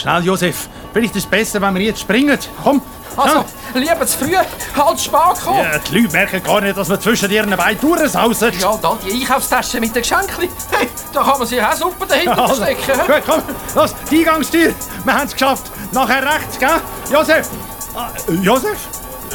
schnell, Josef. Vielleicht ist es besser, wenn wir jetzt springen. Komm. Also, lieber zu früh, halt spät kommen. Ja, die Leute merken gar nicht, dass wir zwischen ihren Beinen durchsausen. Ja, da die Einkaufstasche mit den Geschenken. Hey, da kann man sich auch super dahinter Also, verstecken. hä? gut, komm, los, die Eingangstür. Wir haben es geschafft. Nachher rechts, gell? Josef! Ah, äh, Josef?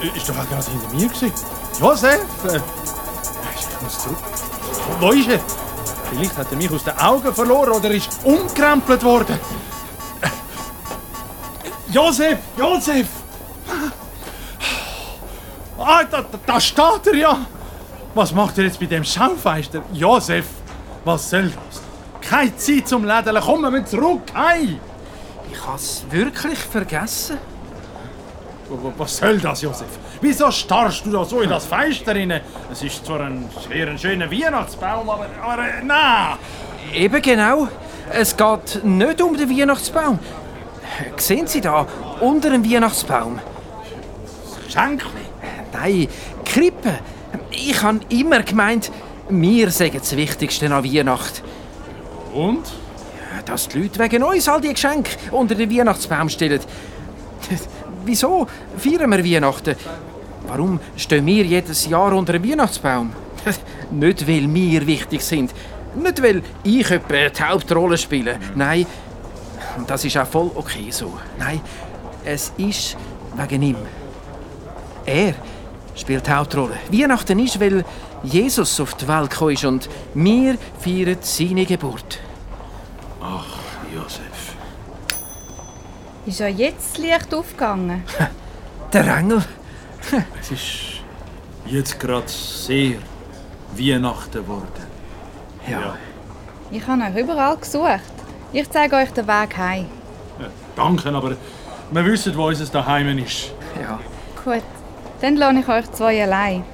Äh, ist doch auch gerade hinter mir gewesen. Josef? Äh, ich muss zurück. Wo ist er? Vielleicht hat er mich aus den Augen verloren oder ist umkrempelt worden. Josef! Josef! Ah, da, da, steht er ja! Was macht er jetzt bei dem Schaufenster? Josef, was soll das? Keine Zeit zum Lädeln, komm, wir zurück, hey! Ich habe es wirklich vergessen. Was soll das, Josef? Wieso starrst du da so in das Fenster rein? Es ist zwar ein sehr schöner Weihnachtsbaum, aber, aber äh, nein! Eben genau. Es geht nicht um den Weihnachtsbaum. Sehen Sie da, unter dem Weihnachtsbaum? Schenkli! Nein, Krippe. Ich habe immer gemeint, wir sagen das Wichtigste an Weihnachten. Und? Dass die Leute wegen uns all die Geschenke unter den Weihnachtsbaum stellen. Wieso feiern wir Weihnachten? Warum stehen wir jedes Jahr unter dem Weihnachtsbaum? Nicht, weil wir wichtig sind. Nicht, weil ich die Hauptrolle spiele. Nein, das ist auch voll okay so. Nein, es ist wegen ihm. Er spielt die Hauptrolle. Weihnachten ist, weil Jesus auf die Welt gekommen ist und wir feiern seine Geburt. Ach, Josef. Ist ja jetzt das Licht aufgegangen? Der Engel. Es ist jetzt gerade sehr Weihnachten geworden. Ja. Ich habe euch überall gesucht. Ich zeige euch den Weg heim. Ja, danke, aber wir wissen, wo unser Daheim ist. ja. Gut, dann lasse ich euch zwei allein.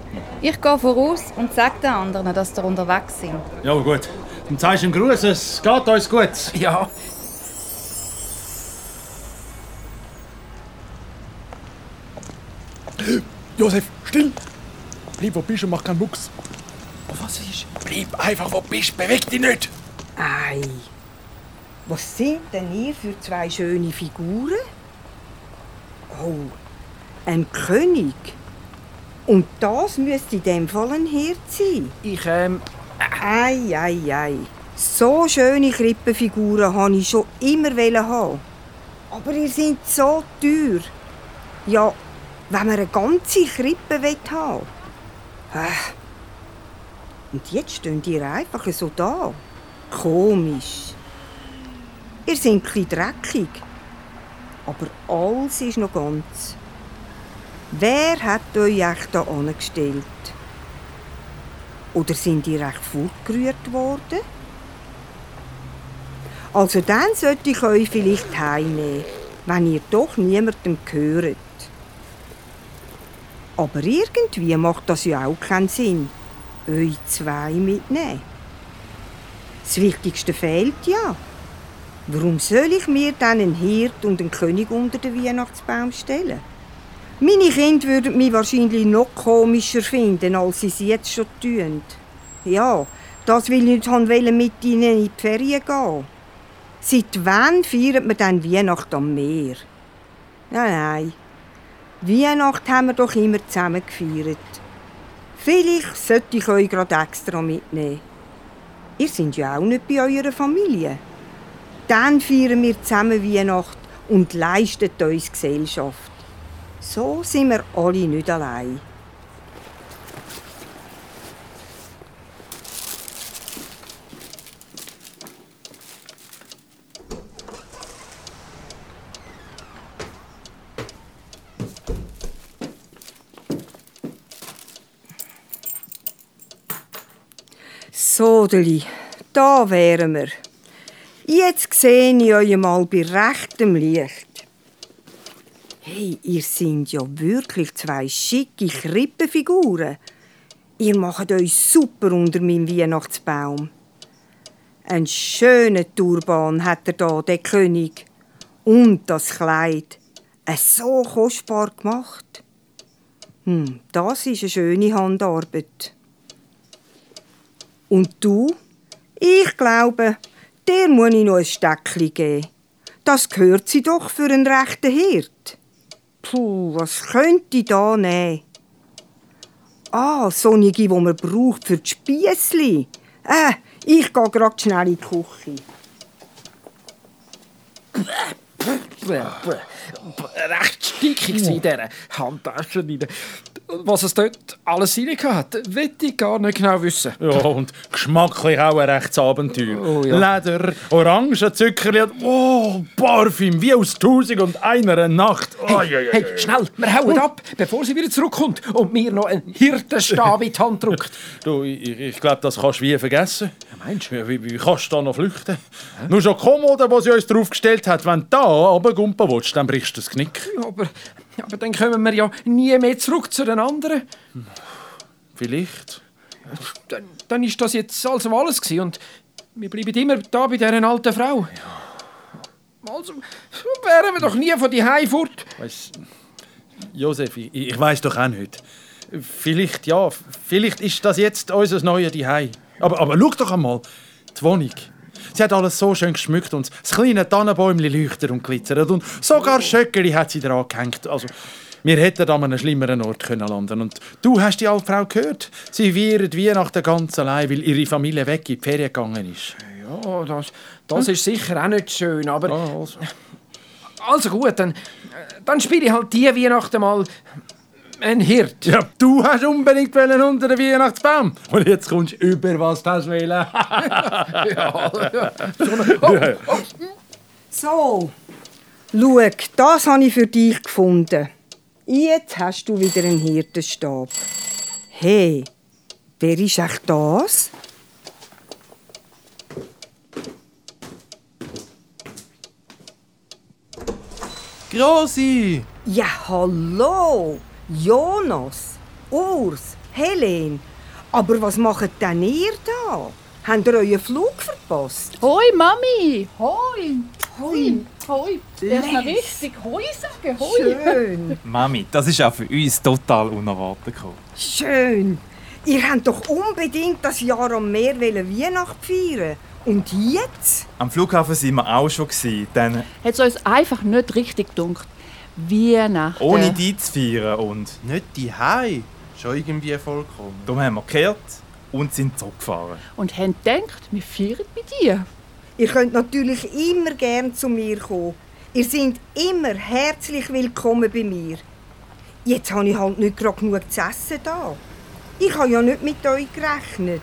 Ich gehe voraus und sage den anderen, dass ihr unterwegs sind. Ja, gut. Dann zeigst du ihm Gruß, es geht uns gut. Ja. Josef, still! Bleib, wo bist und mach keinen Mucks. Was ist? Bleib einfach, wo bist, beweg dich nicht! Ei, was sind denn ihr für zwei schöne Figuren? Oh, ein König. Und das müsste in dem Fall ein Hirt sein. Ich, ähm, Ei, ei, ei. So schöne Krippenfiguren wollte ich schon immer haben. Aber ihr seid so teuer. Ja, wenn man eine ganze Krippe will haben äh. Und jetzt stehen ihr einfach so da. Komisch. Ihr seid bisschen dreckig. Aber alles ist noch ganz. Wer hat euch echt da angestellt? Oder sind ihr recht fortgerührt worden? Also dann sollte ich euch vielleicht heimnehmen, wenn ihr doch niemandem gehört. Aber irgendwie macht das ja auch keinen Sinn, euch zwei mitnehmen. Das Wichtigste fehlt ja. Warum soll ich mir dann einen Hirt und einen König unter den Weihnachtsbaum stellen? Meine Kinder würden mich wahrscheinlich noch komischer finden, als sie es jetzt schon tun. Ja, das will ich nicht mit ihnen in die Ferien gehen. Seit wann feiert man dann Weihnachten am Meer? Nein, nein. Weihnachten haben wir doch immer zusammen gefeiert. Vielleicht sollte ich euch gerade extra mitnehmen. Ihr seid ja auch nicht bei eurer Familie. Dann feiern wir zusammen Weihnacht und leisten uns Gesellschaft. So sind wir alle nicht allein. So, Deli, da wären wir. Jetzt sehe ich euch mal bei rechtem Licht. Hey, ihr seid ja wirklich zwei schicke Krippenfiguren. Ihr macht euch super unter meinem Weihnachtsbaum. Ein schöner Turban hat er da, der König. Und das Kleid. Es so kostbar gemacht. Hm, das ist eine schöne Handarbeit. Und du? Ich glaube, dir muss ich noch ein Steckchen geben. Das gehört sie doch für einen rechten Hirt. Puh, was könnte ich da nehmen? Ah, solche, die man braucht für die Spiessli. Äh, ich gehe gerade schnell in die Küche. Recht stickig in dieser Handtasche. Was es dort alles rein hat, will ich gar nicht genau wissen. Ja, und geschmacklich auch ein rechtes Abenteuer. Oh, ja. Leder, Orangen, Zuckerli und oh, Parfüm, wie aus Tausend und einer Nacht. Oh, ja, ja, Hey, schnell, wir hauen ab, bevor sie wieder zurückkommt und mir noch einen Hirtenstab in die Hand drückt. Du, ich, ich glaube, das kannst du wie vergessen. meinst Wie, wie, wie kannst du da noch flüchten? Nur schon die Kommode, die sie uns draufgestellt hat, wenn du da runtergumpen willst, dann brichst du das Knick. Ja, aber, dann kommen wir ja nie mehr zurück zu den anderen. Vielleicht. Dann, dann ist das jetzt also alles gewesen und wir bleiben immer da bei dieser alten Frau. Also wären wir doch nie von die fort. Weißt, Josef, ich, ich weiß doch auch nicht. Vielleicht, ja, vielleicht ist das jetzt unser neues Zuhause. Aber, aber schau doch einmal, die Wohnung. Sie hat alles so schön geschmückt und das kleine Tannenbäumchen leuchtet und glitzert. Und sogar Schöckeli hat sie dran gehängt. Also, wir hätten an einem schlimmeren Ort können landen Und du hast die alte Frau gehört. Sie feiert Weihnachten ganz allein, weil ihre Familie weg in die Ferien gegangen ist. Ja, das, das ist sicher auch nicht schön, aber... Ah, also. Also gut, dann, dann spiele ich halt die Weihnachten mal einen Hirt. Ja, du hast unbedingt wollen unter den Weihnachtsbaum. Und jetzt kommst du über, was du hast wollen. So, schau, das habe ich für dich gefunden. Jetzt hast du wieder einen Hirtenstab. Hey, wer ist echt das? Grossi! Ja, hallo! Jonas, Urs, Helen. Aber was macht denn ihr da? Habt ihr euren Flug verpasst? Hoi Mami! Hoi! Hoi! Hoi! Erstmal richtig Hoi sagen! Hoi! Schön, Mami, das ist auch für uns total unerwartet gekommen. schön. Ihr habt doch unbedingt das Jahr am Meer Weihnacht feiern. Und jetzt? Am Flughafen waren wir auch schon, dann Hat es uns einfach nicht richtig gedunkt. Weihnachten. ohne die zu feiern und Nicht die Hai. Schon irgendwie vollkommen. darum haben wir gekehrt und sind zurückgefahren. Und haben gedacht, wir feiern bei dir. Ihr könnt natürlich immer gern zu mir kommen. Ihr seid immer herzlich willkommen bei mir. Jetzt habe ich halt nicht gerade genug zu essen da. Ich habe ja nicht mit euch gerechnet.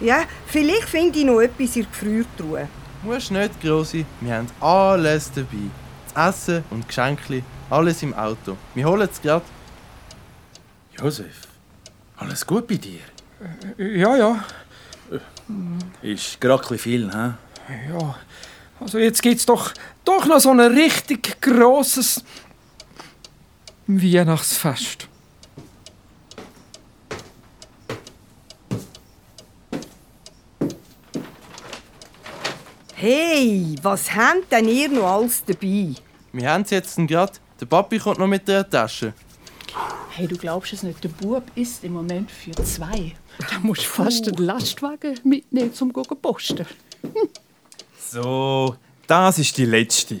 Ja, vielleicht finde ich noch etwas in der Gefriertruhe. Musst nicht, Grossi. Wir haben alles dabei. Essen und Geschenke, alles im Auto. Wir holen es gerade. Josef, alles gut bei dir? Ja, ja. Ist gerade viel, hä? Ja, also jetzt gibt's doch, doch noch so ein richtig grosses Weihnachtsfest. Hey, was habt denn ihr noch alles dabei? Wir haben es jetzt gerade. Der Papi kommt noch mit der Tasche. Hey, du glaubst es nicht, der Bub isst im Moment für zwei. Da musst du fast den Lastwagen mitnehmen, zum zu posten. So, das ist die letzte.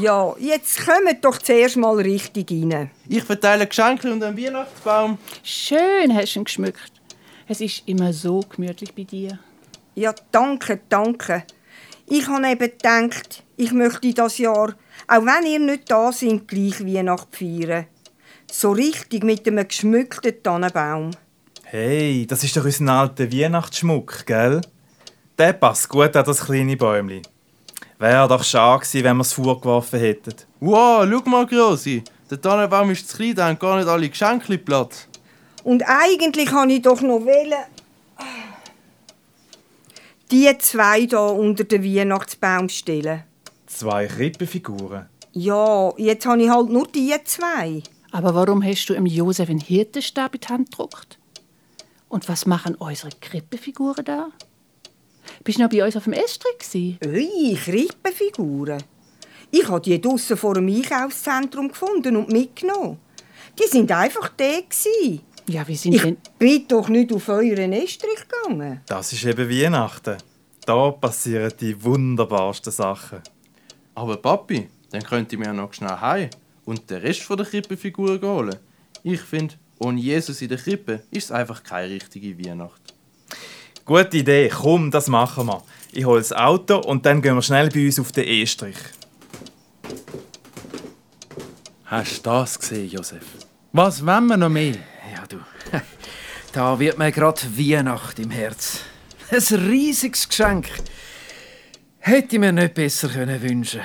Ja, jetzt kommt doch zuerst mal richtig rein. Ich verteile Geschenke und einen Weihnachtsbaum. Schön hast du ihn geschmückt. Es ist immer so gemütlich bei dir. Ja, danke, danke. Ich habe eben gedacht, ich möchte das Jahr, auch wenn ihr nicht da seid, gleich Weihnacht feiern. So richtig mit einem geschmückten Tannenbaum. Hey, das ist doch unser alter Weihnachtsschmuck, gell? Der passt gut an das kleine Bäumli. Wäre doch schade gewesen, wenn wir es vorgeworfen hätten. Wow, schau mal, Grossi. Der Tannenbaum ist zu klein, da haben gar nicht alle Geschenke Platz. Und eigentlich habe ich doch noch wollen, die zwei da unter den Weihnachtsbaum stellen. Zwei Krippenfiguren. Ja, jetzt habe ich halt nur die zwei. Aber warum hast du im Josef einen Hirtenstab in die Hand gedruckt? Und was machen unsere Krippefiguren da? Bist du noch bei uns auf dem Estrich? gewesen? Ui, Krippenfiguren. Ich habe die draussen vor dem Einkaufszentrum gefunden und mitgenommen. Die sind einfach da. gewesen. Ja, wie sind Ich denn... bin doch nicht auf euren Estrich gegangen. Das ist eben Weihnachten. Da passieren die wunderbarsten Sachen. Aber Papi, dann könnte ich mir noch schnell heim und den Rest von der Krippenfigur holen. Ich finde, ohne Jesus in der Krippe ist es einfach keine richtige Weihnacht. Gute Idee, komm, das machen wir. Ich hole das Auto und dann gehen wir schnell bei uns auf den E-Strich. Hast du das gesehen, Josef? Was wollen wir noch mehr? Ja, du. Da wird mir gerade Weihnacht im Herz. Ein riesiges Geschenk. Hätte ich mir nicht besser können wünschen